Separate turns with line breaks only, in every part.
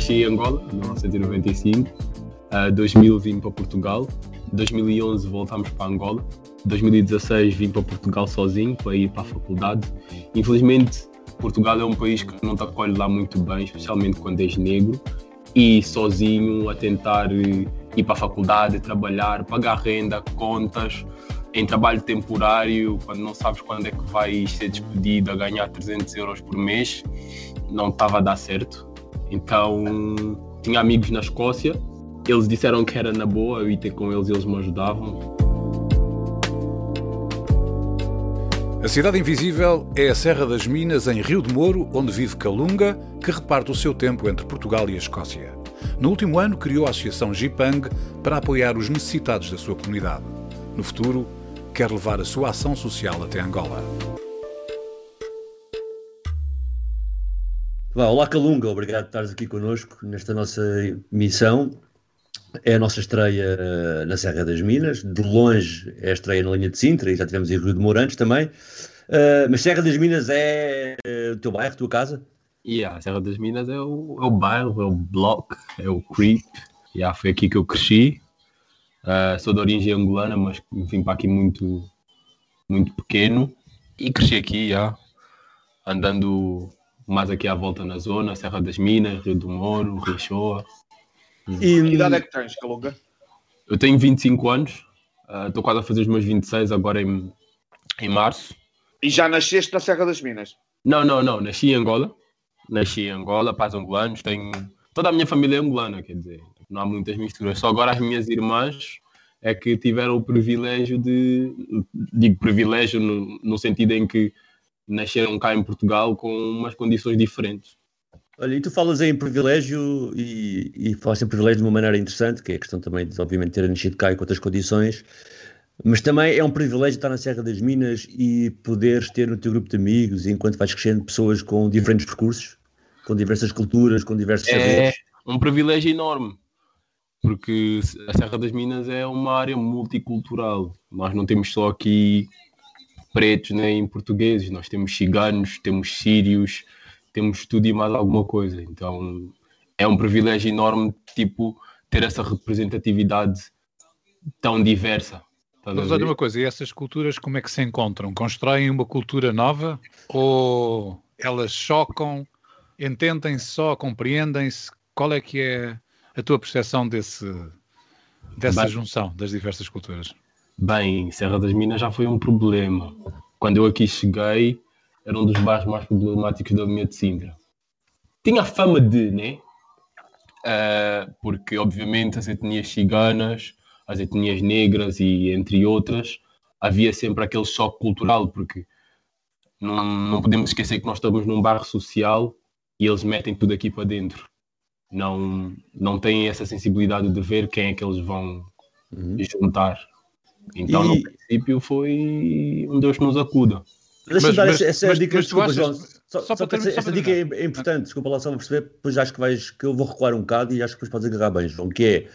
Nasci em Angola, em 1995. Uh, 2000 vim para Portugal. 2011 voltámos para Angola. 2016 vim para Portugal sozinho para ir para a faculdade. Infelizmente, Portugal é um país que não te acolhe lá muito bem, especialmente quando és negro. E sozinho a tentar ir para a faculdade, trabalhar, pagar renda, contas, em trabalho temporário, quando não sabes quando é que vais ser despedido a ganhar 300 euros por mês, não estava a dar certo. Então, tinha amigos na Escócia, eles disseram que era na boa, eu ia ter com eles e eles me ajudavam.
A Cidade Invisível é a Serra das Minas, em Rio de Moro, onde vive Calunga, que reparte o seu tempo entre Portugal e a Escócia. No último ano, criou a Associação Jipang para apoiar os necessitados da sua comunidade. No futuro, quer levar a sua ação social até Angola.
Olá, Calunga, obrigado por estares aqui connosco nesta nossa missão. É a nossa estreia uh, na Serra das Minas, de longe é a estreia na linha de Sintra e já tivemos em Rio de Morantes também. Uh, mas Serra das Minas é uh, o teu bairro, a tua casa?
Yeah, Serra das Minas é o, é o bairro, é o bloco, é o creep. Yeah, foi aqui que eu cresci. sou de origem angolana, mas vim para aqui muito, muito pequeno e cresci aqui, yeah, andando mais aqui à volta na zona, Serra das Minas, Rio do Moro, Richoa.
E que idade é que tens, Calunga?
Eu tenho 25 anos, estou uh, quase a fazer os meus 26 agora em, em março.
E já nasceste na Serra das Minas?
Não, não, não, nasci em Angola. Nasci em Angola, pais angolanos, tenho... Toda a minha família é angolana, quer dizer, não há muitas misturas. Só agora as minhas irmãs é que tiveram o privilégio de... Digo privilégio no, no sentido em que nasceram cá em Portugal com umas condições diferentes.
Olha, e tu falas em privilégio e, e falas em privilégio de uma maneira interessante, que é a questão também de, obviamente, ter nascido cá em outras condições, mas também é um privilégio estar na Serra das Minas e poderes ter no teu grupo de amigos, enquanto vais crescendo, pessoas com diferentes percursos, com diversas culturas, com diversos
é
saberes.
É um privilégio enorme, porque a Serra das Minas é uma área multicultural. Nós não temos só aqui pretos nem portugueses, nós temos ciganos, temos sírios, temos tudo e mais alguma coisa. Então é um privilégio enorme, tipo, ter essa representatividade tão diversa.
Mas olha uma coisa, e essas culturas como é que se encontram? Constroem uma cultura nova ou elas chocam, entendem-se só, compreendem-se? Qual é que é a tua percepção desse, dessa Bem, junção das diversas culturas?
Bem, Serra das Minas já foi um problema. Quando eu aqui cheguei, era um dos bairros mais problemáticos da linha de Sintra. Tinha fama de, né? Uh, porque, obviamente, as etnias ciganas, as etnias negras e entre outras, havia sempre aquele choque cultural, porque não, não podemos esquecer que nós estamos num bairro social e eles metem tudo aqui para dentro. Não, não têm essa sensibilidade de ver quem é que eles vão uhum. juntar. Então, e... no princípio, foi um Deus que nos acuda.
Deixa-me dar essa, essa mas, dica, mas desculpa, achas, João. Só, só, só para essa, essa dica é, importante, desculpa lá só para perceber, depois acho que vais, que eu vou recuar um bocado e acho que depois podes agarrar bem, João, que é,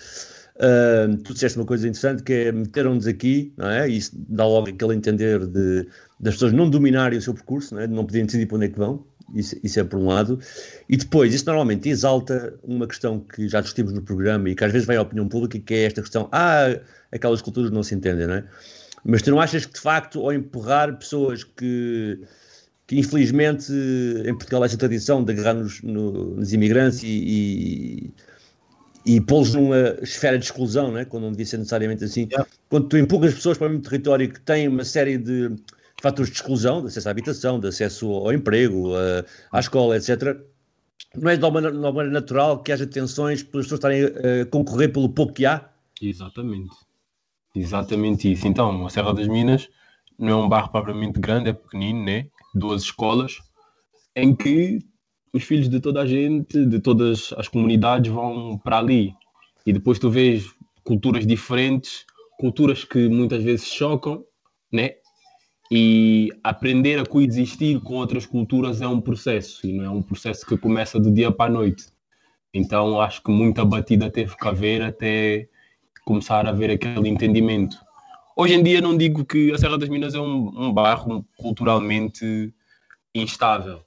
uh, tu disseste uma coisa interessante, que é meteram-nos aqui, não é? E isso dá logo aquele entender de, das pessoas não dominarem o seu percurso, não é? De não poderem decidir para onde é que vão, isso, isso, é por um lado. E depois, isso normalmente exalta uma questão que já discutimos no programa e que às vezes vai à opinião pública, que é esta questão, ah, aquelas culturas não se entendem, não é? Mas tu não achas que, de facto, ao empurrar pessoas que, que infelizmente, em Portugal há essa tradição de agarrar nos, no, nos imigrantes e, e, e pô-los numa esfera de exclusão, né? quando não devia ser necessariamente assim, yeah. quando tu empurras pessoas para o mesmo território que têm uma série de fatores de exclusão, de acesso à habitação, de acesso ao emprego, à escola, etc., não é de uma maneira natural que haja tensões pelas pessoas estarem a concorrer pelo pouco que há?
Exatamente. Exatamente isso. Então, a Serra das Minas não é um bairro propriamente grande, é pequenino, né? Duas escolas, em que os filhos de toda a gente, de todas as comunidades vão para ali. E depois tu vês culturas diferentes, culturas que muitas vezes chocam, né? E aprender a coexistir com outras culturas é um processo, e não é um processo que começa do dia para a noite. Então acho que muita batida teve que haver até começar a haver aquele entendimento. Hoje em dia não digo que a Serra das Minas é um, um bairro culturalmente instável,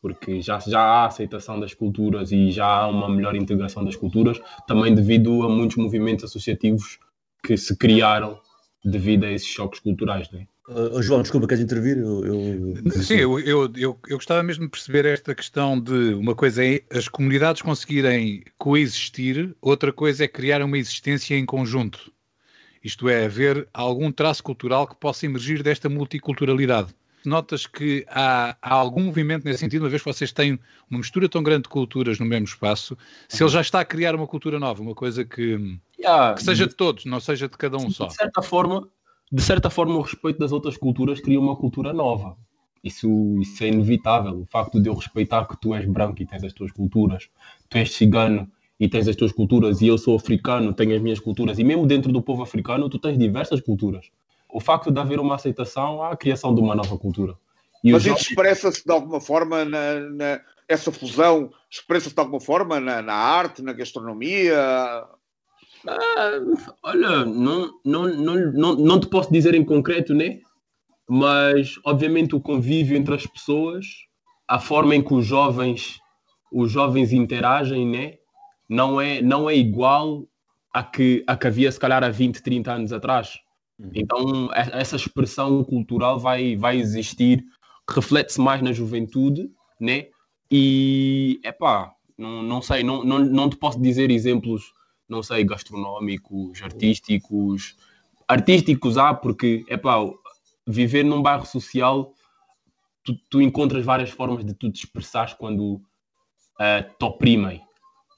porque já, já há aceitação das culturas e já há uma melhor integração das culturas, também devido a muitos movimentos associativos que se criaram devido a esses choques culturais. Né?
Uh, João, desculpa, queres intervir? Eu, eu...
Sim, eu, eu, eu, eu, gostava mesmo de perceber esta questão de uma coisa é as comunidades conseguirem coexistir, outra coisa é criar uma existência em conjunto. Isto é, haver algum traço cultural que possa emergir desta multiculturalidade. Notas que há, há algum movimento nesse sentido, uma vez que vocês têm uma mistura tão grande de culturas no mesmo espaço, se ele já está a criar uma cultura nova, uma coisa que, yeah, que seja de todos, não seja de cada um só.
De certa forma, de certa forma, o respeito das outras culturas cria uma cultura nova. Isso, isso é inevitável. O facto de eu respeitar que tu és branco e tens as tuas culturas, tu és cigano e tens as tuas culturas, e eu sou africano, tenho as minhas culturas, e mesmo dentro do povo africano, tu tens diversas culturas. O facto de haver uma aceitação a criação de uma nova cultura.
E Mas isso expressa-se de alguma forma, na, na essa fusão, expressa-se de alguma forma na, na arte, na gastronomia?
Ah, olha, não, não, não, não, não te posso dizer em concreto, né? Mas, obviamente, o convívio entre as pessoas, a forma em que os jovens, os jovens interagem, né? Não é, não é igual a que, a que havia, se calhar, há 20, 30 anos atrás. Uhum. Então, essa expressão cultural vai, vai existir, reflete-se mais na juventude, né? E, é pá, não, não sei, não, não, não te posso dizer exemplos não sei, gastronómicos, artísticos. Artísticos há, porque, é pá, viver num bairro social, tu, tu, encontras várias formas de tu te expressares quando uh, te oprimem,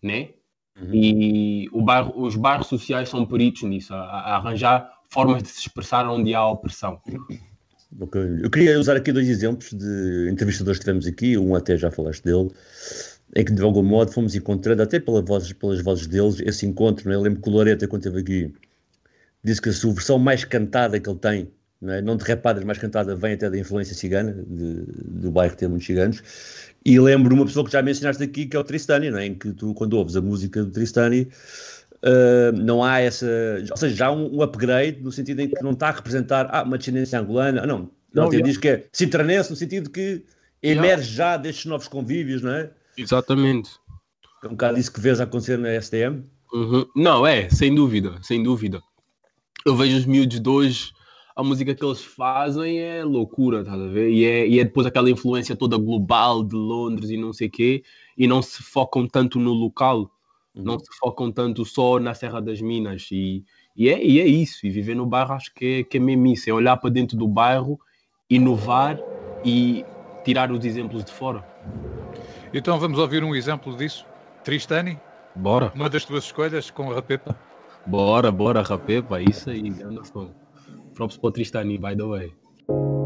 né? Uhum. E o bairro, os bairros sociais são peritos nisso, a, a, arranjar formas de se expressar onde há opressão.
Okay. Eu queria usar aqui dois exemplos de entrevistadores que tivemos aqui, um até já falaste dele, em que de algum modo fomos encontrando, até pela voz, pelas vozes deles, esse encontro. É? Eu lembro que o Loreta, quando esteve aqui, disse que a sua versão mais cantada que ele tem, não, é? não de rapadas, mais cantada, vem até da influência cigana, de, do bairro que tem muitos ciganos. E lembro uma pessoa que já mencionaste aqui, que é o Tristani, é? em que tu, quando ouves a música do Tristani, uh, não há essa. Ou seja, já há um, um, upgrade no sentido em que não está a representar ah, uma descendência angolana, não. Não, não diz que é cintranense, no sentido que emerge já destes novos convívios, não é?
Exatamente.
É um bocado isso que vês acontecer na STM?
Uhum. Não, é, sem dúvida, sem dúvida. Eu vejo os miúdos de hoje, a música que eles fazem é loucura, estás a ver? E é, e é depois aquela influência toda global de Londres e não sei o quê, e não se focam tanto no local, uhum. não se focam tanto só na Serra das Minas. E, e, é, e é isso, e viver no bairro acho que é, que é mesmo isso, é olhar para dentro do bairro, inovar e tirar os exemplos de fora.
Então vamos ouvir um exemplo disso. Tristani?
Bora.
Uma das tuas escolhas com a Rapepa?
Bora, bora, Rapepa. Isso aí, Anderson. Props para o Tristani, by the way.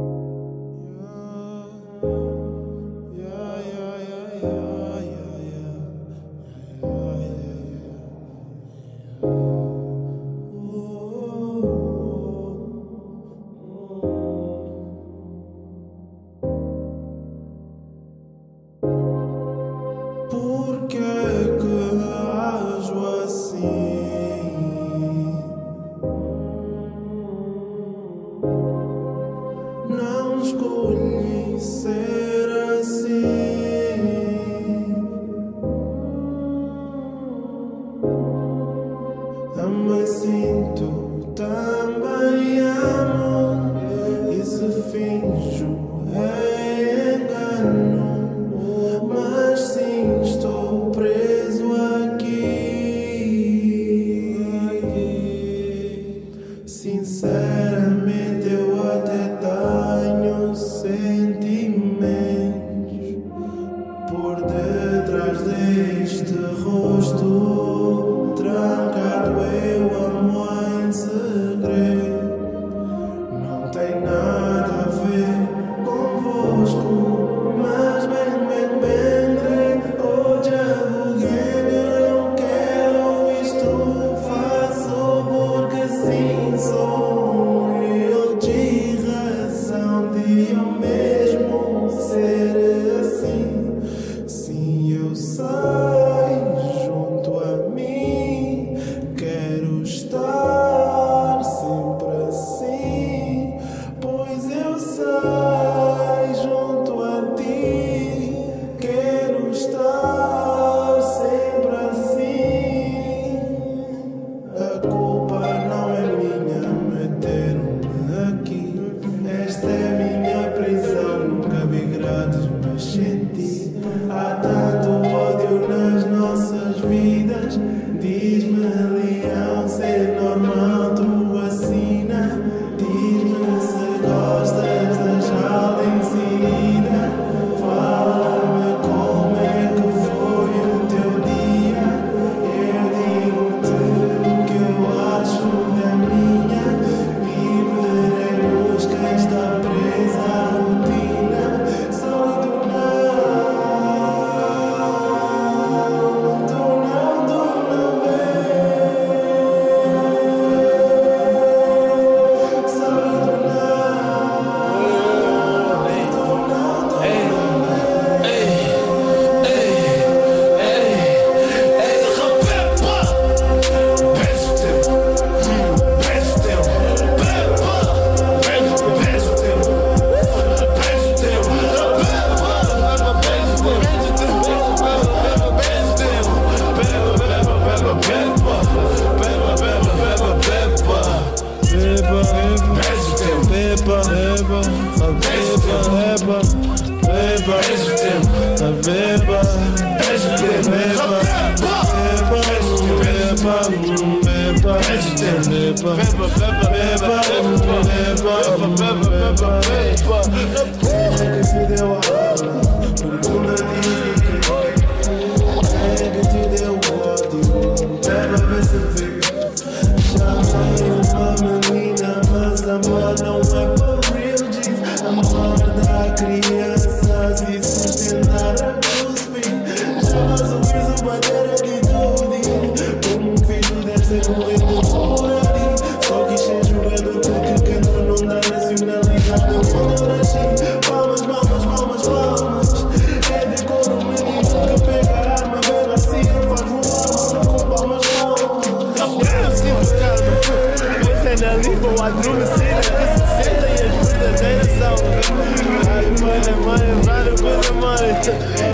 money, money, vale pela money.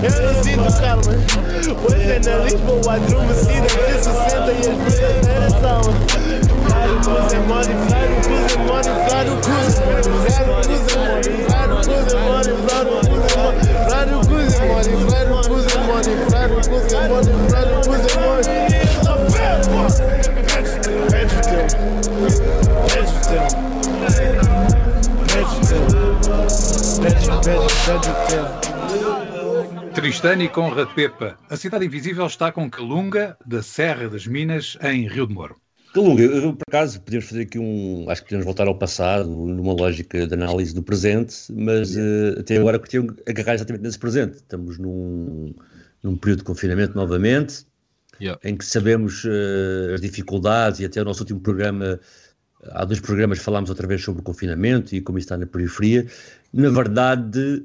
Eu não sinto
calma, pois analismo o adormecido que sustenta e as verdadeiras almas. Claro, cruza, money, claro, cruza, money, claro, cruza. Claro, cruza, money, claro, cruza, money, claro, cruza.
Tristane com Rapepa. A Cidade Invisível está com Calunga, da Serra das Minas, em Rio de Moro.
Calunga, eu, por acaso, podemos fazer aqui um. Acho que podemos voltar ao passado, numa lógica de análise do presente, mas uh, até agora curti agarrar exatamente nesse presente. Estamos num, num período de confinamento novamente, yeah. em que sabemos uh, as dificuldades e até o nosso último programa há dois programas falámos outra vez sobre o confinamento e como isso está na periferia. Na verdade,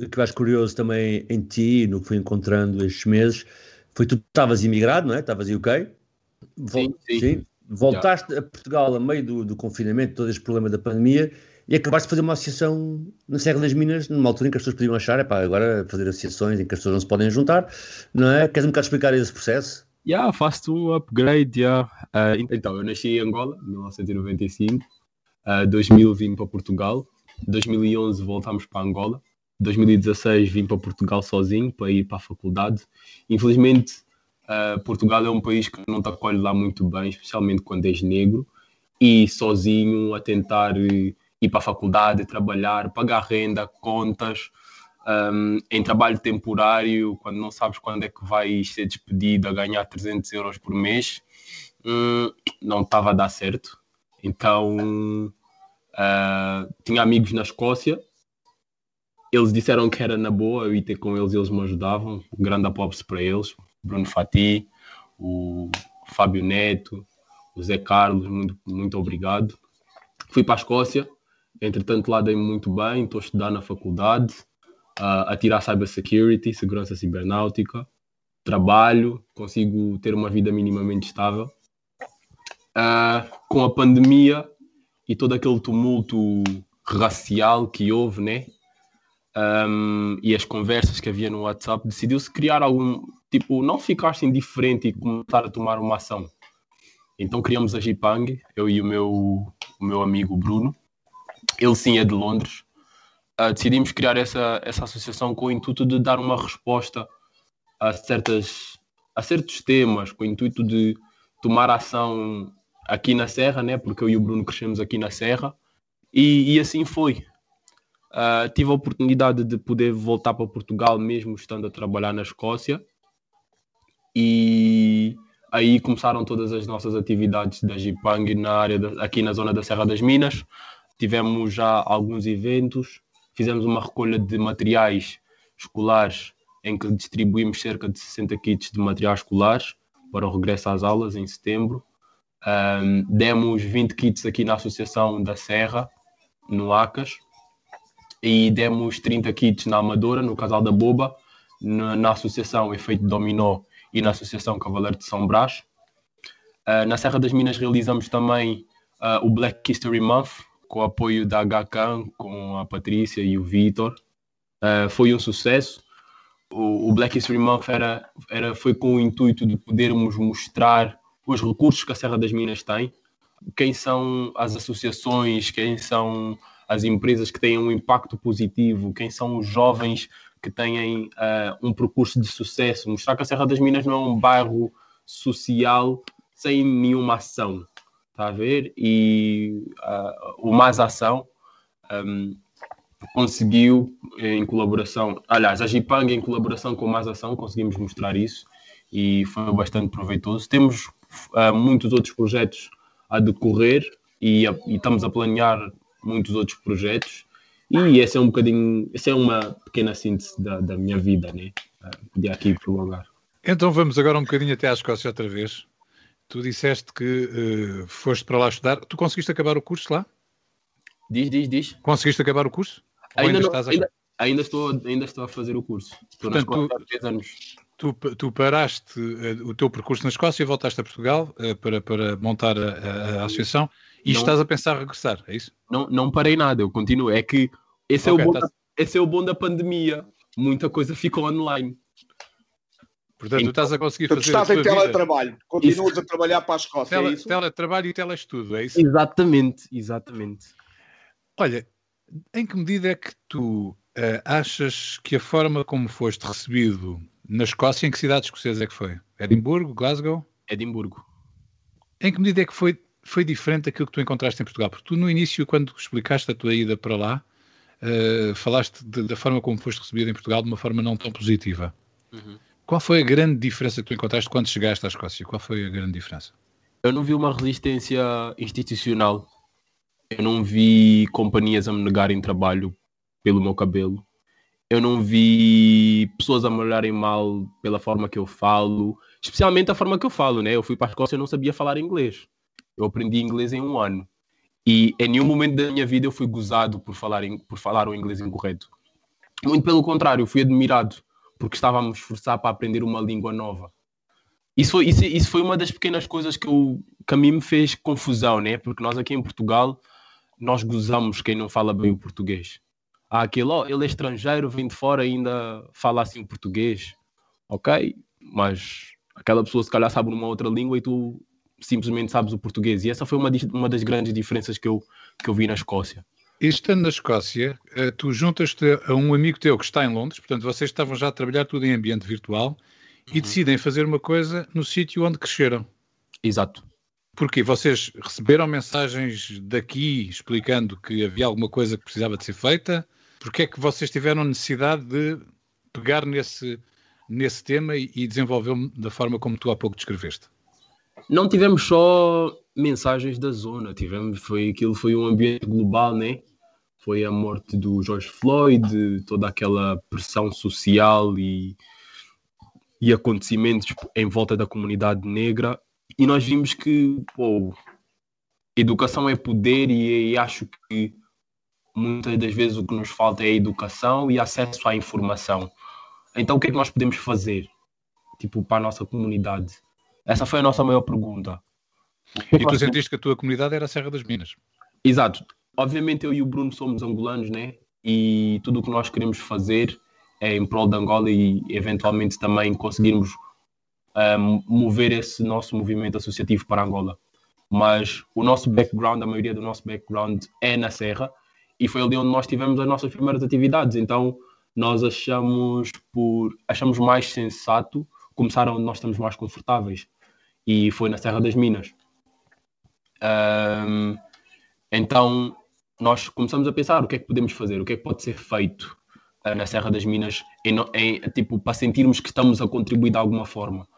o que eu acho curioso também em ti, no que fui encontrando estes meses, foi tu estavas imigrado, não é? Estavas em UK.
Vol sim, sim. sim.
Voltaste a Portugal a meio do, do confinamento, todo este problema da pandemia, e acabaste de fazer uma associação na Serra das Minas, numa altura em que as pessoas podiam achar, é pá, agora fazer associações em que as pessoas não se podem juntar, não é? Queres um bocado explicar esse processo?
Yeah, faço o upgrade, yeah. Uh, então, eu nasci em Angola, em 1995, uh, 2000 vim para Portugal, 2011 voltámos para Angola, 2016 vim para Portugal sozinho para ir para a faculdade. Infelizmente, uh, Portugal é um país que não te acolhe lá muito bem, especialmente quando és negro, e sozinho a tentar ir para a faculdade, trabalhar, pagar renda, contas, um, em trabalho temporário, quando não sabes quando é que vais ser despedido a ganhar 300 euros por mês, um, não estava a dar certo. Então, uh, tinha amigos na Escócia, eles disseram que era na boa, eu ia ter com eles, eles me ajudavam. Grande aposto para eles, Bruno Fati, o Fábio Neto, o Zé Carlos, muito, muito obrigado. Fui para a Escócia, entretanto lá dei-me muito bem, estou a estudar na faculdade, uh, a tirar Cybersecurity, segurança cibernáutica. trabalho, consigo ter uma vida minimamente estável. Uh, com a pandemia e todo aquele tumulto racial que houve, né? Um, e as conversas que havia no WhatsApp, decidiu-se criar algum tipo, não ficar assim diferente e começar a tomar uma ação. Então criamos a Jipang, eu e o meu, o meu amigo Bruno. Ele sim é de Londres. Uh, decidimos criar essa, essa associação com o intuito de dar uma resposta a, certas, a certos temas, com o intuito de tomar ação aqui na Serra, né? porque eu e o Bruno crescemos aqui na Serra, e, e assim foi. Uh, tive a oportunidade de poder voltar para Portugal, mesmo estando a trabalhar na Escócia, e aí começaram todas as nossas atividades da Jipang na área aqui na zona da Serra das Minas. Tivemos já alguns eventos, fizemos uma recolha de materiais escolares em que distribuímos cerca de 60 kits de materiais escolares para o regresso às aulas em setembro. Um, demos 20 kits aqui na Associação da Serra, no Acas, e demos 30 kits na Amadora, no Casal da Boba, na, na Associação Efeito Dominó e na Associação Cavaleiro de São Brás. Uh, na Serra das Minas realizamos também uh, o Black History Month, com o apoio da HCAN, com a Patrícia e o Vitor. Uh, foi um sucesso o, o Black History Month era, era, foi com o intuito de podermos mostrar os recursos que a Serra das Minas tem, quem são as associações, quem são as empresas que têm um impacto positivo, quem são os jovens que têm uh, um percurso de sucesso, mostrar que a Serra das Minas não é um bairro social sem nenhuma ação, está a ver? E uh, o Mais Ação um, conseguiu, em colaboração, aliás, a Gipang em colaboração com Mais Ação, conseguimos mostrar isso e foi bastante proveitoso. Temos uh, muitos outros projetos a decorrer e, a, e, estamos a planear muitos outros projetos e esse é um bocadinho, essa é uma pequena síntese da, da minha vida, né? Podia aqui prolongar.
Então vamos agora um bocadinho até à Escócia outra vez. Tu disseste que uh, foste para lá estudar. Tu conseguiste acabar o curso lá?
Diz, diz, diz.
Conseguiste acabar o curso?
Ainda, ainda, não, ainda, ainda, estou, ainda estou a fazer o curso. Estou Portanto, na Escócia há anos.
Tu, tu paraste uh, o teu percurso na Escócia e voltaste a Portugal uh, para, para montar a, a, a associação e não, estás a pensar regressar, é isso?
Não, não parei nada, eu continuo. É que esse, okay, é, o bom tá... da, esse é o bom da pandemia. Muita coisa ficou online.
Portanto, então, tu estás a conseguir fazer. Tu
estás em teletrabalho, vida. continuas isso. a trabalhar para a Escócia. Tele, é isso?
Teletrabalho e telestudo, é isso?
Exatamente, exatamente.
Olha, em que medida é que tu uh, achas que a forma como foste recebido na Escócia, em que cidade escocesa é que foi? Edimburgo, Glasgow?
Edimburgo.
Em que medida é que foi, foi diferente daquilo que tu encontraste em Portugal? Porque tu no início, quando explicaste a tua ida para lá, uh, falaste de, da forma como foste recebido em Portugal de uma forma não tão positiva. Uhum. Qual foi a grande diferença que tu encontraste quando chegaste à Escócia? Qual foi a grande diferença?
Eu não vi uma resistência institucional eu não vi companhias a me negarem trabalho pelo meu cabelo. Eu não vi pessoas a me olharem mal pela forma que eu falo, especialmente a forma que eu falo, né? Eu fui para a Escócia e não sabia falar inglês. Eu aprendi inglês em um ano. E em nenhum momento da minha vida eu fui gozado por falar, por falar o inglês incorreto. Muito pelo contrário, eu fui admirado porque estava a me esforçar para aprender uma língua nova. Isso foi, isso, isso foi uma das pequenas coisas que, eu, que a mim me fez confusão, né? Porque nós aqui em Portugal nós gozamos quem não fala bem o português. Há aquele, oh, ele é estrangeiro, vem de fora e ainda fala assim português. Ok, mas aquela pessoa se calhar sabe uma outra língua e tu simplesmente sabes o português. E essa foi uma, uma das grandes diferenças que eu, que eu vi na Escócia.
Estando na Escócia, eh, tu juntas-te a um amigo teu que está em Londres, portanto vocês estavam já a trabalhar tudo em ambiente virtual e uhum. decidem fazer uma coisa no sítio onde cresceram.
Exato.
Porque vocês receberam mensagens daqui explicando que havia alguma coisa que precisava de ser feita? Porque é que vocês tiveram necessidade de pegar nesse, nesse tema e, e desenvolvê-lo da forma como tu há pouco descreveste?
Não tivemos só mensagens da zona, tivemos, foi, aquilo foi um ambiente global, né? Foi a morte do George Floyd, toda aquela pressão social e, e acontecimentos em volta da comunidade negra e nós vimos que pô, educação é poder e, e acho que muitas das vezes o que nos falta é educação e acesso à informação. Então o que é que nós podemos fazer? tipo, para a nossa comunidade? Essa foi a nossa maior pergunta.
E tu sentiste que a tua comunidade era a Serra das Minas?
Exato. Obviamente eu e o Bruno somos angolanos, né? E tudo o que nós queremos fazer é em prol de Angola e eventualmente também conseguirmos um, mover esse nosso movimento associativo para Angola. Mas o nosso background, a maioria do nosso background é na Serra e foi ali onde nós tivemos as nossas primeiras atividades. Então nós achamos por achamos mais sensato começar onde nós estamos mais confortáveis e foi na Serra das Minas. Um, então nós começamos a pensar o que é que podemos fazer, o que é que pode ser feito uh, na Serra das Minas, em, em, tipo, para sentirmos que estamos a contribuir de alguma forma.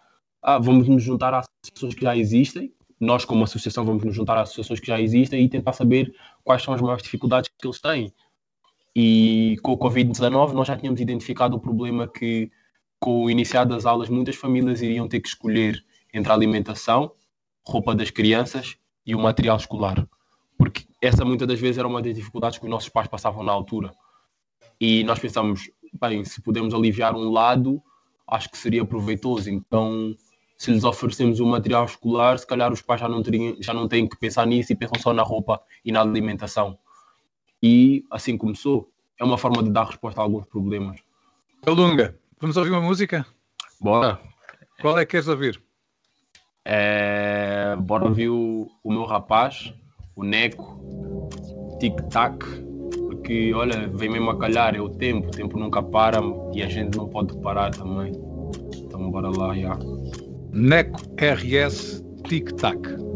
Ah, vamos nos juntar às associações que já existem, nós como associação vamos nos juntar às associações que já existem e tentar saber quais são as maiores dificuldades que eles têm. E com o Covid-19 nós já tínhamos identificado o problema que com o iniciar das aulas muitas famílias iriam ter que escolher entre a alimentação, roupa das crianças e o material escolar. Porque essa muitas das vezes era uma das dificuldades que os nossos pais passavam na altura. E nós pensamos, bem, se pudermos aliviar um lado, acho que seria proveitoso. Então, se lhes oferecemos o material escolar, se calhar os pais já não, teriam, já não têm que pensar nisso e pensam só na roupa e na alimentação. E assim começou. É uma forma de dar resposta a alguns problemas.
Calunga, vamos ouvir uma música?
Bora.
Qual é que queres ouvir?
É... Bora ouvir o, o meu rapaz, o Neco, Tic Tac, porque olha, vem mesmo a calhar, é o tempo, o tempo nunca para e a gente não pode parar também. Então bora lá, já.
Neco RS Tic Tac.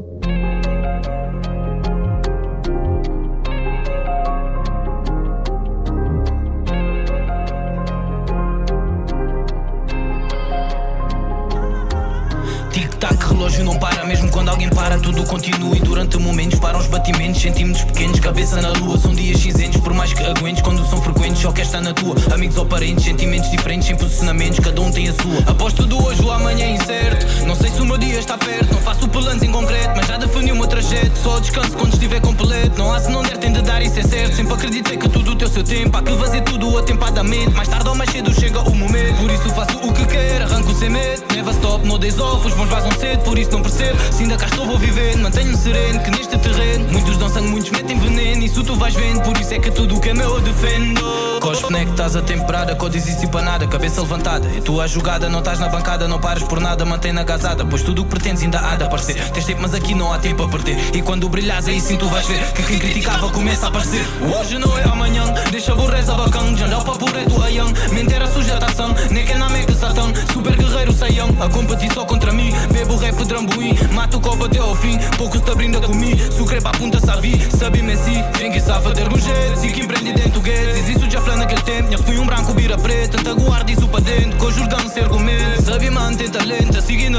Relógio não para, mesmo quando alguém para, tudo continua. E durante momentos param os batimentos, centímetros pequenos, cabeça na lua. São dias cinzentos, por mais que aguentes, quando são frequentes, só quer estar na tua. Amigos ou parentes, sentimentos diferentes, sem posicionamentos, cada um tem a sua. Aposto do hoje, o amanhã é incerto. Não sei se o meu dia está perto, não faço planos em concreto, mas já defini o meu trajeto. Só descanso quando estiver completo. Não há se não der, tem de dar, isso é certo. Sempre acreditei que tudo tem o seu tempo, há que fazer tudo atempadamente. Mais tarde ou mais cedo chega o momento, por isso faço o que quero, arranco sem medo. Never stop, no days off, os bons vazam cedo, por isso não percebo. Se ainda cá estou, vou viver, mantenho-me sereno. Que neste terreno, muitos dão sangue, muitos metem veneno. Isso tu vais vendo, por isso é que tudo que é meu eu defendo. Cospe, né que estás a temperada, code existe para nada, cabeça levantada. É tua jogada, não estás na bancada, não pares por nada, mantém na gazada. Pois tudo o que pretendes ainda há de aparecer. Tens tempo, mas aqui não há tempo a perder. E quando brilhas, aí sim tu vais ver que quem criticava começa a aparecer. Hoje não é amanhã, deixa burreza bacana. Já não para por é do ayang. Mentira sujetação, nem que na meca satã. Super guerreiro saiam, a competir só contra mim. Bebo rap drambuí, mato o copo até ao fim. Pouco se brinda comigo, sucre para punta sabi. Sabe Messi, tem que safa ter um jeito. Se que empreende dentro do guedes, isso já falando naquele tempo. Minha fui um branco vira preta, tanta guarda isso para dentro. Conjurgando ser argumento, sabe manter talento. Seguindo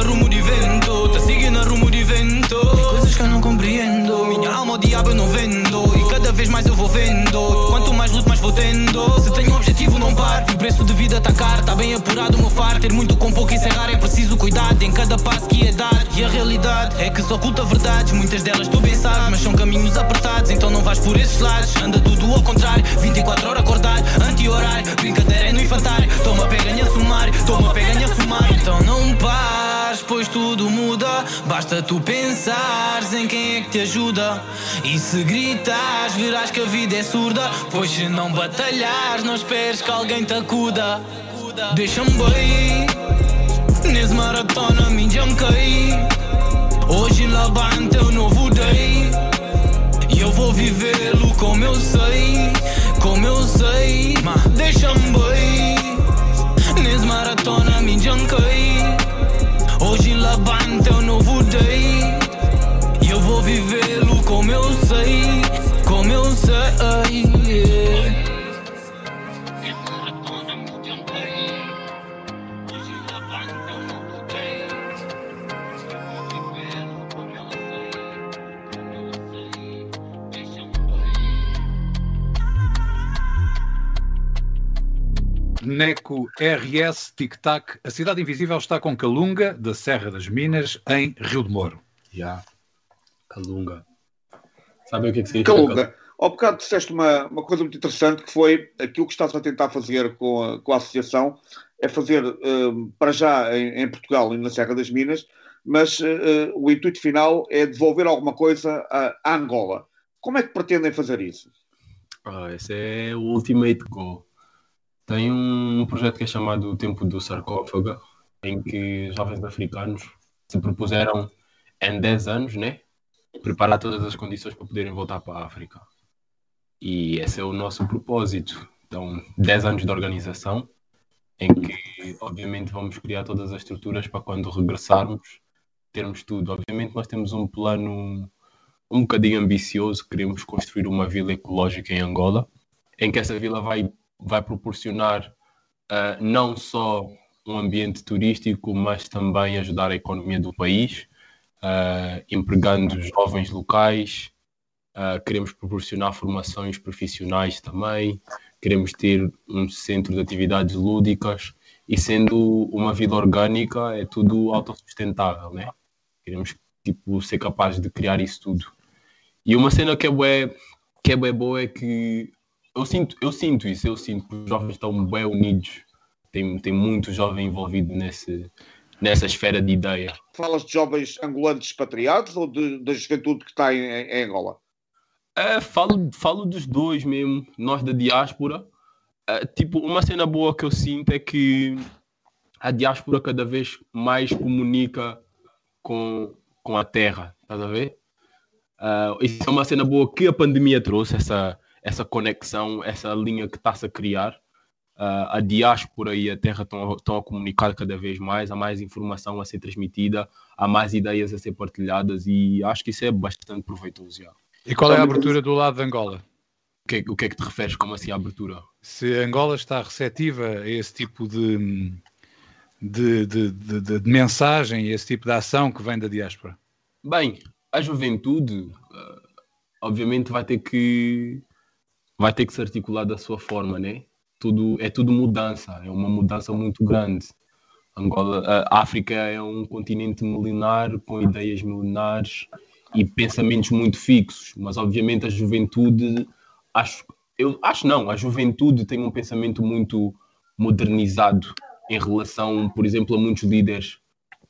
paro. O preço de vida tá caro, tá bem apurado o meu far. Ter muito com pouco encerrar é preciso cuidado em cada passo que é dar. E a realidade é que só oculta verdades. Muitas delas tu bem sabes, mas são caminhos apertados. Então não vais por esses lados. Anda tudo ao contrário. 24 horas acordado, anti-horário. Brincadeira é no infantário. Toma, pega em sumário. Toma, pega em sumário. Então não pares, pois tudo muda. Basta tu pensares em quem é que te ajuda. E se gritares, verás que a vida é surda. Pois se não batalhares, não esperes que alguém te acuda. Deixa-me bem. Nesse maratona me janquei Hoje lá bate o novo day E eu vou vivê-lo como eu sei Como eu sei Deixa-me bem Nesse maratona me janquei vivê-lo como eu sei Como eu sei yeah.
Neco RS Tic Tac. A Cidade Invisível está com Calunga, da Serra das Minas, em Rio de Moro.
Yeah. Calunga. Sabe o que é que
significa? Calunga. Ao bocado disseste uma, uma coisa muito interessante que foi aquilo que estás a tentar fazer com a, com a associação é fazer, uh, para já em, em, Portugal e na Serra das Minas, mas uh, o intuito final é devolver alguma coisa à, Angola. Como é que pretendem fazer isso?
Ah, esse é o Ultimate Goal. Tem um projeto que é chamado O Tempo do Sarcófago, em que jovens africanos se propuseram em 10 anos, né? Preparar todas as condições para poderem voltar para a África. E esse é o nosso propósito. Então, 10 anos de organização, em que, obviamente, vamos criar todas as estruturas para quando regressarmos, termos tudo. Obviamente, nós temos um plano um bocadinho ambicioso, queremos construir uma vila ecológica em Angola, em que essa vila vai, vai proporcionar uh, não só um ambiente turístico, mas também ajudar a economia do país, uh, empregando jovens locais. Uh, queremos proporcionar formações profissionais também. Queremos ter um centro de atividades lúdicas e sendo uma vida orgânica é tudo autossustentável, né? Queremos tipo ser capazes de criar isso tudo. E uma cena que é bué, que é bué boa é que eu sinto, eu sinto isso, eu sinto que os jovens estão bem unidos tem, tem muito jovem envolvido nesse, nessa esfera de ideia.
Falas de jovens angolanos expatriados ou de, da juventude que está em, em Angola?
É, falo, falo dos dois mesmo, nós da diáspora. É, tipo, uma cena boa que eu sinto é que a diáspora cada vez mais comunica com, com a terra, estás a ver? Uh, isso é uma cena boa que a pandemia trouxe, essa, essa conexão, essa linha que está-se a criar a diáspora e a terra estão, estão a comunicar cada vez mais, há mais informação a ser transmitida, há mais ideias a ser partilhadas e acho que isso é bastante proveitoso. Já.
E qual é a abertura do lado de Angola?
O que, é, o que é que te referes? Como assim a abertura?
Se Angola está receptiva a esse tipo de, de, de, de, de mensagem, esse tipo de ação que vem da diáspora?
Bem, a juventude, uh, obviamente, vai ter que vai ter que se articular da sua forma, né? Tudo, é tudo mudança, é uma mudança muito grande. Angola, a África é um continente milenar com ideias milenares e pensamentos muito fixos, mas obviamente a juventude, acho, eu acho não, a juventude tem um pensamento muito modernizado em relação, por exemplo, a muitos líderes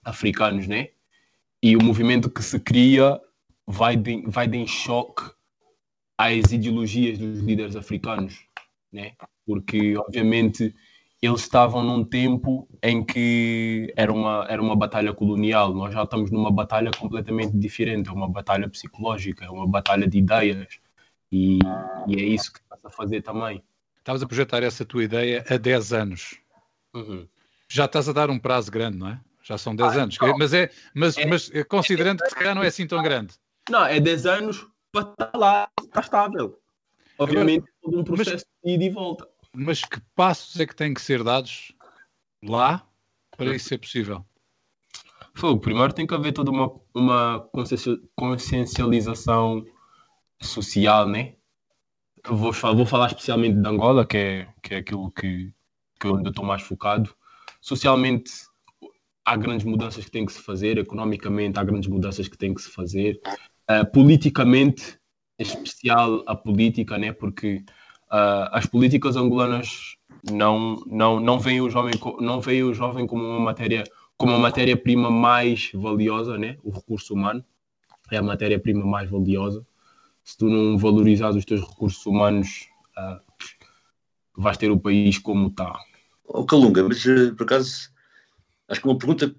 africanos, né? E o movimento que se cria vai de, vai de em choque às ideologias dos líderes africanos, né? porque obviamente eles estavam num tempo em que era uma, era uma batalha colonial. Nós já estamos numa batalha completamente diferente, é uma batalha psicológica, é uma batalha de ideias. E, e é isso que estás a fazer também.
Estavas a projetar essa tua ideia há 10 anos. Uhum. Já estás a dar um prazo grande, não é? Já são 10 ah, anos. Não. Mas, é, mas, é, mas considerando é, que se calhar não é assim tão grande.
Não, é 10 anos para estar lá, está estável. Obviamente, todo um processo mas, de ida e volta.
Mas que passos é que têm que ser dados lá para isso ser possível?
Fogo, primeiro tem que haver toda uma, uma consciencialização social, né? Eu vou, vou falar especialmente de Angola, que é, que é aquilo que, que eu ainda estou mais focado. Socialmente, há grandes mudanças que têm que se fazer, economicamente, há grandes mudanças que têm que se fazer. Uh, politicamente, especial a política, né? Porque uh, as políticas angolanas não não não veem o jovem não veem o jovem como uma matéria como uma matéria prima mais valiosa né? O recurso humano é a matéria prima mais valiosa. Se tu não valorizares os teus recursos humanos uh, vais ter o país como está.
Oh, Calunga mas eh, por acaso acho que uma pergunta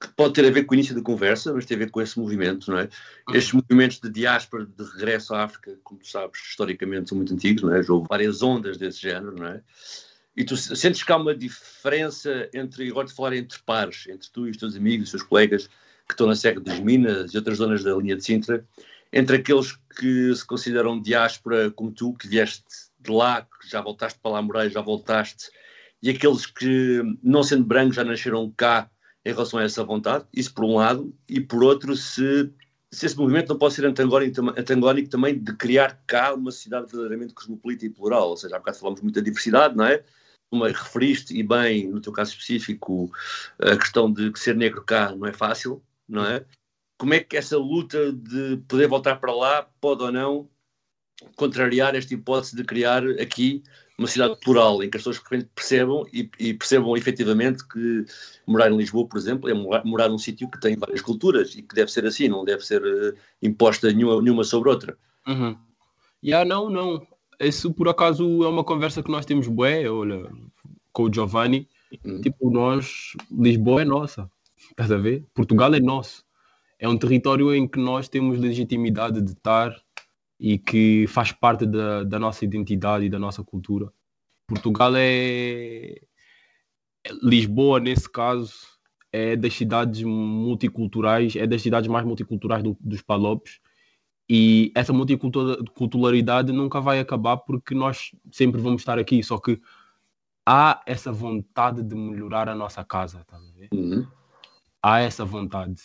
que pode ter a ver com o início da conversa, mas tem a ver com esse movimento, não é? Uhum. Estes movimentos de diáspora, de regresso à África, como tu sabes, historicamente são muito antigos, não é? Já houve várias ondas desse género, não é? E tu sentes que há uma diferença entre, agora de falar entre pares, entre tu e os teus amigos, os teus colegas que estão na Serra das Minas e outras zonas da linha de Sintra, entre aqueles que se consideram diáspora como tu, que vieste de lá, que já voltaste para lá morar, já voltaste, e aqueles que, não sendo brancos, já nasceram cá em relação a essa vontade, isso por um lado, e por outro, se, se esse movimento não pode ser antagónico, antagónico também de criar cá uma sociedade verdadeiramente cosmopolita e plural, ou seja, há bocado falamos muito da diversidade, não é? Referiste, e bem, no teu caso específico, a questão de que ser negro cá não é fácil, não é? Como é que essa luta de poder voltar para lá pode ou não contrariar esta hipótese de criar aqui uma cidade plural, em que as pessoas percebam e, e, percebam efetivamente que morar em Lisboa, por exemplo, é morar, morar num sítio que tem várias culturas e que deve ser assim, não deve ser uh, imposta nenhuma, nenhuma sobre outra.
Uhum. Yeah, não, não. Isso por acaso é uma conversa que nós temos bué, olha, com o Giovanni. Uhum. Tipo, nós, Lisboa é nossa, estás a ver? Portugal é nosso. É um território em que nós temos legitimidade de estar e que faz parte da, da nossa identidade e da nossa cultura. Portugal é. Lisboa, nesse caso, é das cidades multiculturais, é das cidades mais multiculturais do, dos Palopes. E essa multiculturalidade nunca vai acabar porque nós sempre vamos estar aqui. Só que há essa vontade de melhorar a nossa casa, tá uhum. Há essa vontade.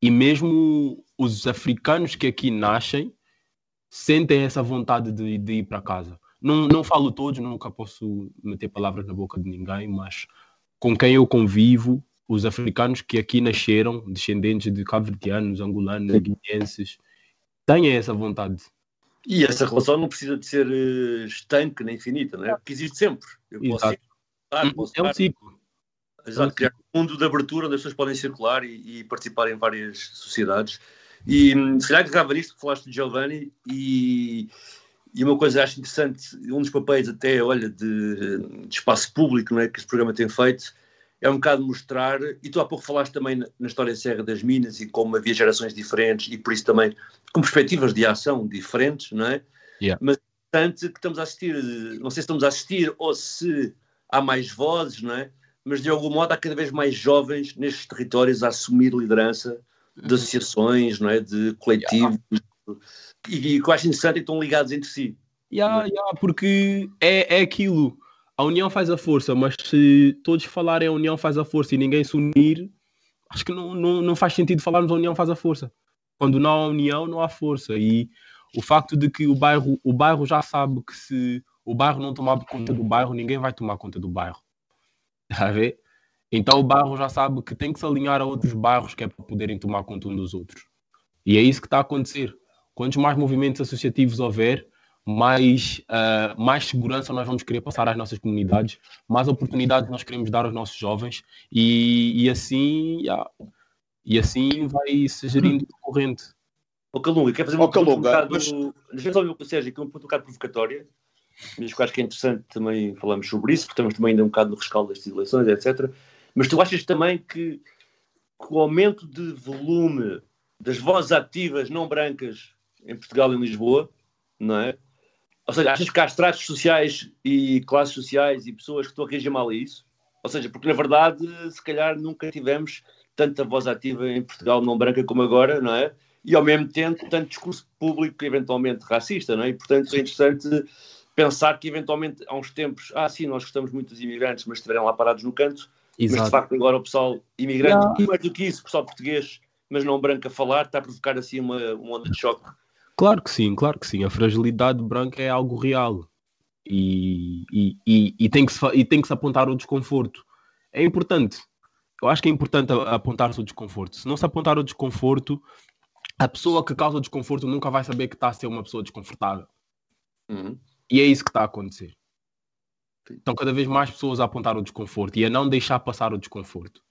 E mesmo os africanos que aqui nascem, sentem essa vontade de, de ir para casa. Não, não falo todos, nunca posso meter palavras na boca de ninguém, mas com quem eu convivo, os africanos que aqui nasceram, descendentes de cabo-verdianos, angolanos, guineenses, têm essa vontade.
E essa relação não precisa de ser uh, estanque nem infinita, não é? Porque existe sempre. Eu posso
Exato. Posso é um ciclo.
Exato, criar um mundo de abertura onde as pessoas podem circular e, e participar em várias sociedades. E hum, se calhar agarrava nisto que falaste de Giovanni e, e uma coisa que acho interessante, um dos papéis até, olha, de, de, espaço público não é, que este programa tem feito, é um bocado mostrar, e tu há pouco falaste também na, na história da Serra das Minas e como havia gerações diferentes e por isso também com perspectivas de ação diferentes, não é?
Yeah.
Mas tanto que estamos a assistir, não sei se estamos a assistir ou se há mais vozes, não é? Mas de algum modo há cada vez mais jovens nestes territórios a assumir liderança de associações, não é? de coletivos, yeah. e, que eu acho interessante e estão ligados entre si.
Yeah, yeah, porque é, é aquilo, a união faz a força, mas se todos falarem a união faz a força e ninguém se unir, acho que não, não, não faz sentido falarmos a união faz a força. Quando não há união, não há força. E o facto de que o bairro, o bairro já sabe que se o bairro não tomar conta do bairro, ninguém vai tomar conta do bairro. Está a ver? Então o bairro já sabe que tem que se alinhar a outros bairros que é para poderem tomar conta um dos outros. E é isso que está a acontecer. Quantos mais movimentos associativos houver, mais, uh, mais segurança nós vamos querer passar às nossas comunidades, mais oportunidades nós queremos dar aos nossos jovens e, e assim yeah, e assim vai se gerindo a corrente.
O Calunga, quer fazer uma pergunta um. Mas... Deixa eu só Sérgio, aqui uma pergunta um bocado provocatória, mas que acho que é interessante também falarmos sobre isso, porque estamos também ainda um bocado no rescaldo destas eleições, etc. Mas tu achas também que, que o aumento de volume das vozes ativas não brancas em Portugal e em Lisboa, não é? Ou seja, achas que há estratos sociais e classes sociais e pessoas que estão a reagir mal a isso? Ou seja, porque na verdade, se calhar nunca tivemos tanta voz ativa em Portugal não branca como agora, não é? E ao mesmo tempo, tanto discurso público eventualmente racista, não é? E portanto é interessante pensar que eventualmente há uns tempos, ah, sim, nós gostamos muito dos imigrantes, mas estiveram lá parados no canto, Exato. Mas de facto agora o pessoal imigrante, yeah. mais do que isso, o pessoal português, mas não branco a falar, está a provocar assim uma, uma onda de choque.
Claro que sim, claro que sim. A fragilidade branca é algo real e, e, e, e tem, que se, e tem que se apontar o desconforto. É importante. Eu acho que é importante apontar-se o desconforto. Se não se apontar o desconforto, a pessoa que causa o desconforto nunca vai saber que está a ser uma pessoa desconfortável. Uhum. E é isso que está a acontecer. Estão cada vez mais pessoas a apontar o desconforto e a não deixar passar o desconforto.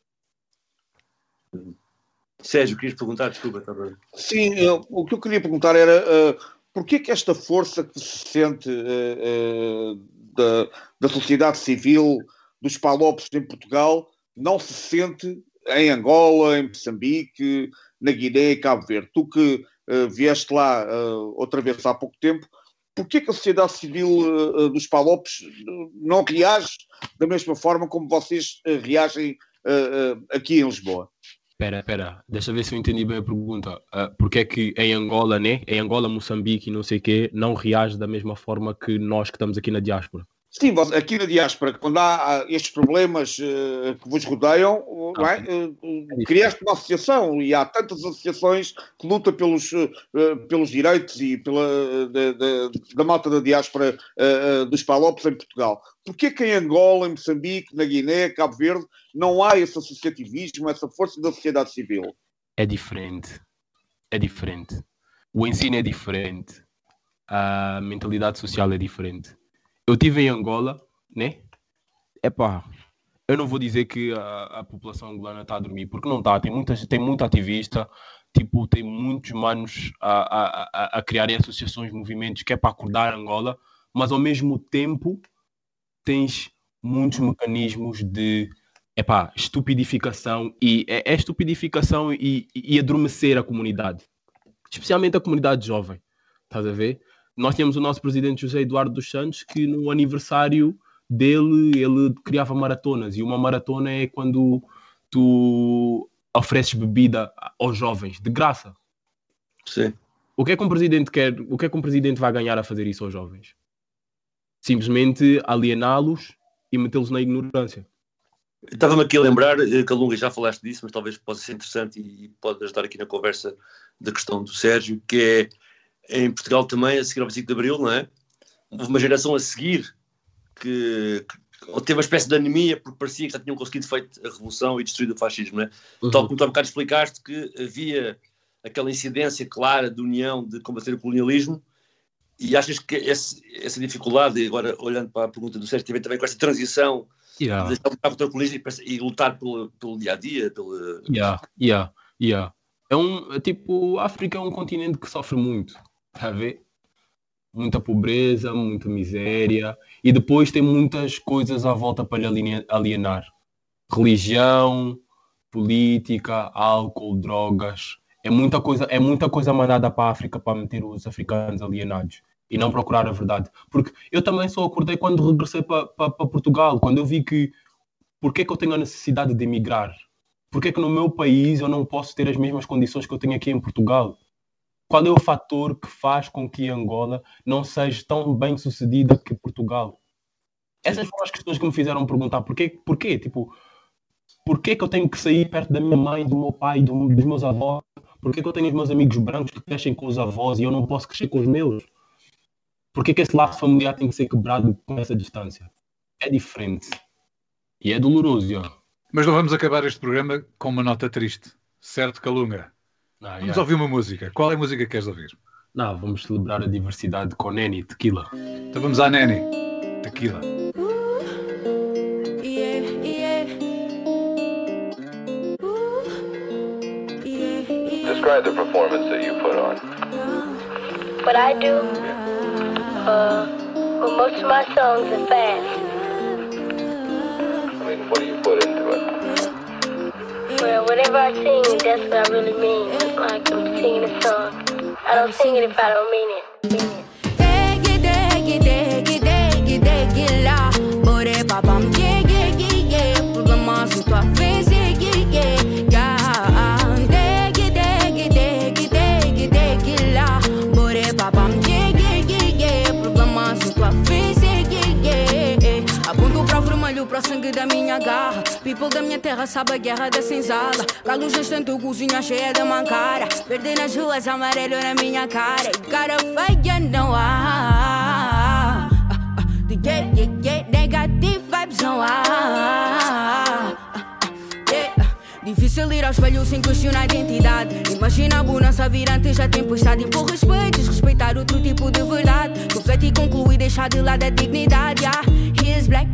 Sérgio, querias perguntar, desculpa, bem.
Sim, eu, o que eu queria perguntar era uh, porquê que esta força que se sente uh, uh, da, da sociedade civil, dos palopes em Portugal, não se sente em Angola, em Moçambique, na Guiné e Cabo Verde? Tu que vieste lá outra vez há pouco tempo, porquê que a sociedade civil uh, dos Palopes não reage da mesma forma como vocês uh, reagem aqui em Lisboa?
Espera, espera, deixa eu ver se eu entendi bem a pergunta. Uh, porque é que em Angola, né? Em Angola, Moçambique e não sei o quê, não reage da mesma forma que nós que estamos aqui na diáspora?
Sim, aqui na diáspora, quando há estes problemas uh, que vos rodeiam, ah, é? uh, criaste uma associação e há tantas associações que lutam pelos, uh, pelos direitos e pela, de, de, da malta da diáspora dos Palopes em Portugal. Porquê que em Angola, em Moçambique, na Guiné, Cabo Verde, não há esse associativismo, essa força da sociedade civil?
É diferente. É diferente. O ensino é diferente. A mentalidade social é diferente eu estive em Angola, né? Epá, eu não vou dizer que a, a população angolana está a dormir, porque não está. Tem, muitas, tem muito ativista, tipo, tem muitos manos a, a, a criarem associações, movimentos que é para acordar Angola, mas ao mesmo tempo tens muitos mecanismos de epá, estupidificação e é, é estupidificação e, e, e adormecer a comunidade, especialmente a comunidade jovem. Estás a ver? Nós temos o nosso presidente José Eduardo dos Santos que no aniversário dele ele criava maratonas e uma maratona é quando tu ofereces bebida aos jovens de graça.
Sim.
O que é que um presidente quer? O que é que um presidente vai ganhar a fazer isso aos jovens? Simplesmente aliená-los e metê-los na ignorância.
Estava-me aqui a lembrar, eh, Calunga, já falaste disso, mas talvez possa ser interessante e pode ajudar aqui na conversa da questão do Sérgio, que é em Portugal também, a seguir ao 25 de Abril, não é? Houve uma geração a seguir que, que teve uma espécie de anemia porque parecia que já tinham conseguido feito a revolução e destruído o fascismo, não é? Uhum. Tal como tu há bocado explicaste que havia aquela incidência clara de união de combater o colonialismo e achas que esse, essa dificuldade, agora olhando para a pergunta do Sérgio, também com essa transição yeah. de contra o colonialismo e, lutar pelo, pelo dia a dia? Pelo...
Yeah, yeah, yeah. É um, é tipo, a África é um continente que sofre muito, está a ver? Muita pobreza, muita miséria, e depois tem muitas coisas à volta para alienar: religião, política, álcool, drogas. É muita coisa, é muita coisa mandada para a África para meter os africanos alienados e não procurar a verdade. Porque eu também só acordei quando regressei para, para, para Portugal, quando eu vi que porque é que eu tenho a necessidade de emigrar? Porque é que no meu país eu não posso ter as mesmas condições que eu tenho aqui em Portugal? Qual é o fator que faz com que Angola não seja tão bem sucedida que Portugal? Essas foram as questões que me fizeram perguntar porquê, porquê, tipo, porquê que eu tenho que sair perto da minha mãe, do meu pai, do, dos meus avós? Porquê que eu tenho os meus amigos brancos que crescem com os avós e eu não posso crescer com os meus? Por que, esse laço familiar tem que ser quebrado com essa distância? É diferente. E é doloroso, ó.
Mas não vamos acabar este programa com uma nota triste, certo, Calunga? Ah, vamos ouvir uma música. Qual é a música que queres ouvir?
Não, vamos celebrar a diversidade com Neni Tequila.
Então vamos à Neni Tequila. Describe the performance that you put on.
What I do Uh, well, most of my songs are fast. Whatever I sing, that's what I really mean. Like I'm singing a song. I don't sing it if I don't mean it.
Sangue da minha garra. People da minha terra sabe a guerra da senzala. Galo tanto cozinha cheia de mancara. Verde nas ruas, amarelo na minha cara. E cara feia não há. Yeah, yeah, yeah, negative vibes não há. Difícil ir ao espelho sem questionar a identidade. Imagina a bonança vir antes da tempestade. Impor respeito, respeitar outro tipo de verdade. Refletir, concluir, deixar de lado a dignidade. Yeah, he is black.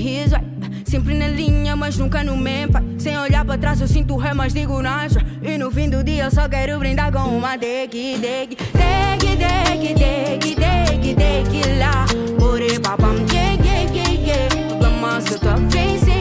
Right. Sempre na linha, mas nunca no mempa. Sem olhar para trás, eu sinto ré, mas digo nada. E no fim do dia, eu só quero brindar com uma deg, deg, deg, deg, deg, deg, deg, lá. Bore papam, yeah, yeah, yeah, yeah. Problema, se tua face,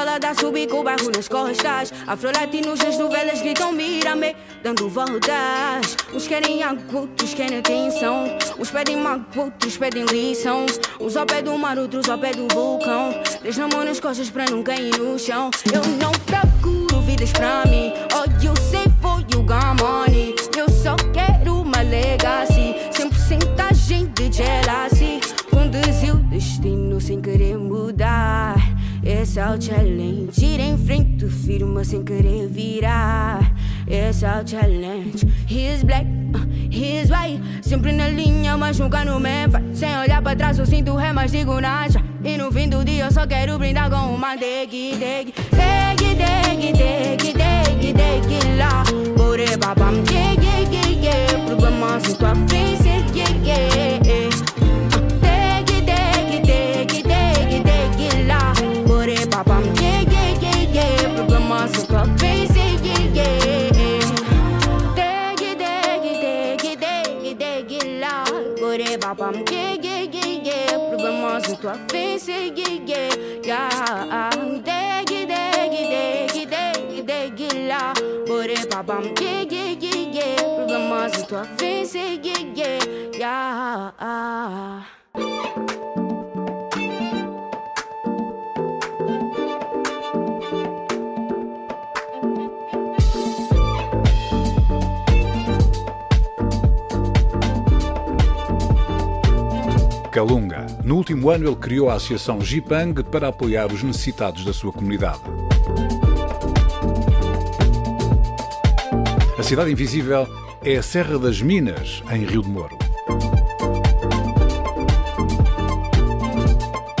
ver. Eu na escalada subi com o bairro nas costas. Afro-latinos as novelas gritam mira-me, dando voltas. Uns querem água, outros querem atenção. Uns pedem mago, outros pedem lição. Uns ao pé do mar, outros ao pé do vulcão. Três na mão nas costas para não cair no chão. Eu não procuro vidas pra mim. Oh, you say for you got money. Eu só quero uma legacy. Sem porcentagem de jealousy. Conduziu o destino sem querer mudar. Esse é challenge. Ir em frente, firma sem querer virar. esse é o challenge. He's black, uh, he's white. Sempre na linha, mas nunca no meio. Sem olhar pra trás, eu sinto ré, mas digo nada. E no fim do dia, eu só quero brindar com uma deg, deg. Deg, deg, deg, deg, deg, lá. Bore babam, yeah, yeah, yeah. Problema sem tua face. Yeah, yeah, yeah, yeah. Problema sem tua face, yeah, yeah, yeah. Deg, deg, deg, deg, deg, lá. Bore babam, yeah, yeah, yeah, yeah. Problema sem tua face, yeah, yeah, yeah.
Calunga. No último ano, ele criou a Associação Jipang para apoiar os necessitados da sua comunidade. A cidade invisível é a Serra das Minas, em Rio de Moro.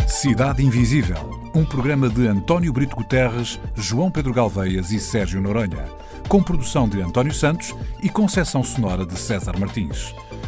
Cidade Invisível, um programa de António Brito Guterres, João Pedro Galveias e Sérgio Noronha, com produção de António Santos e concessão sonora de César Martins.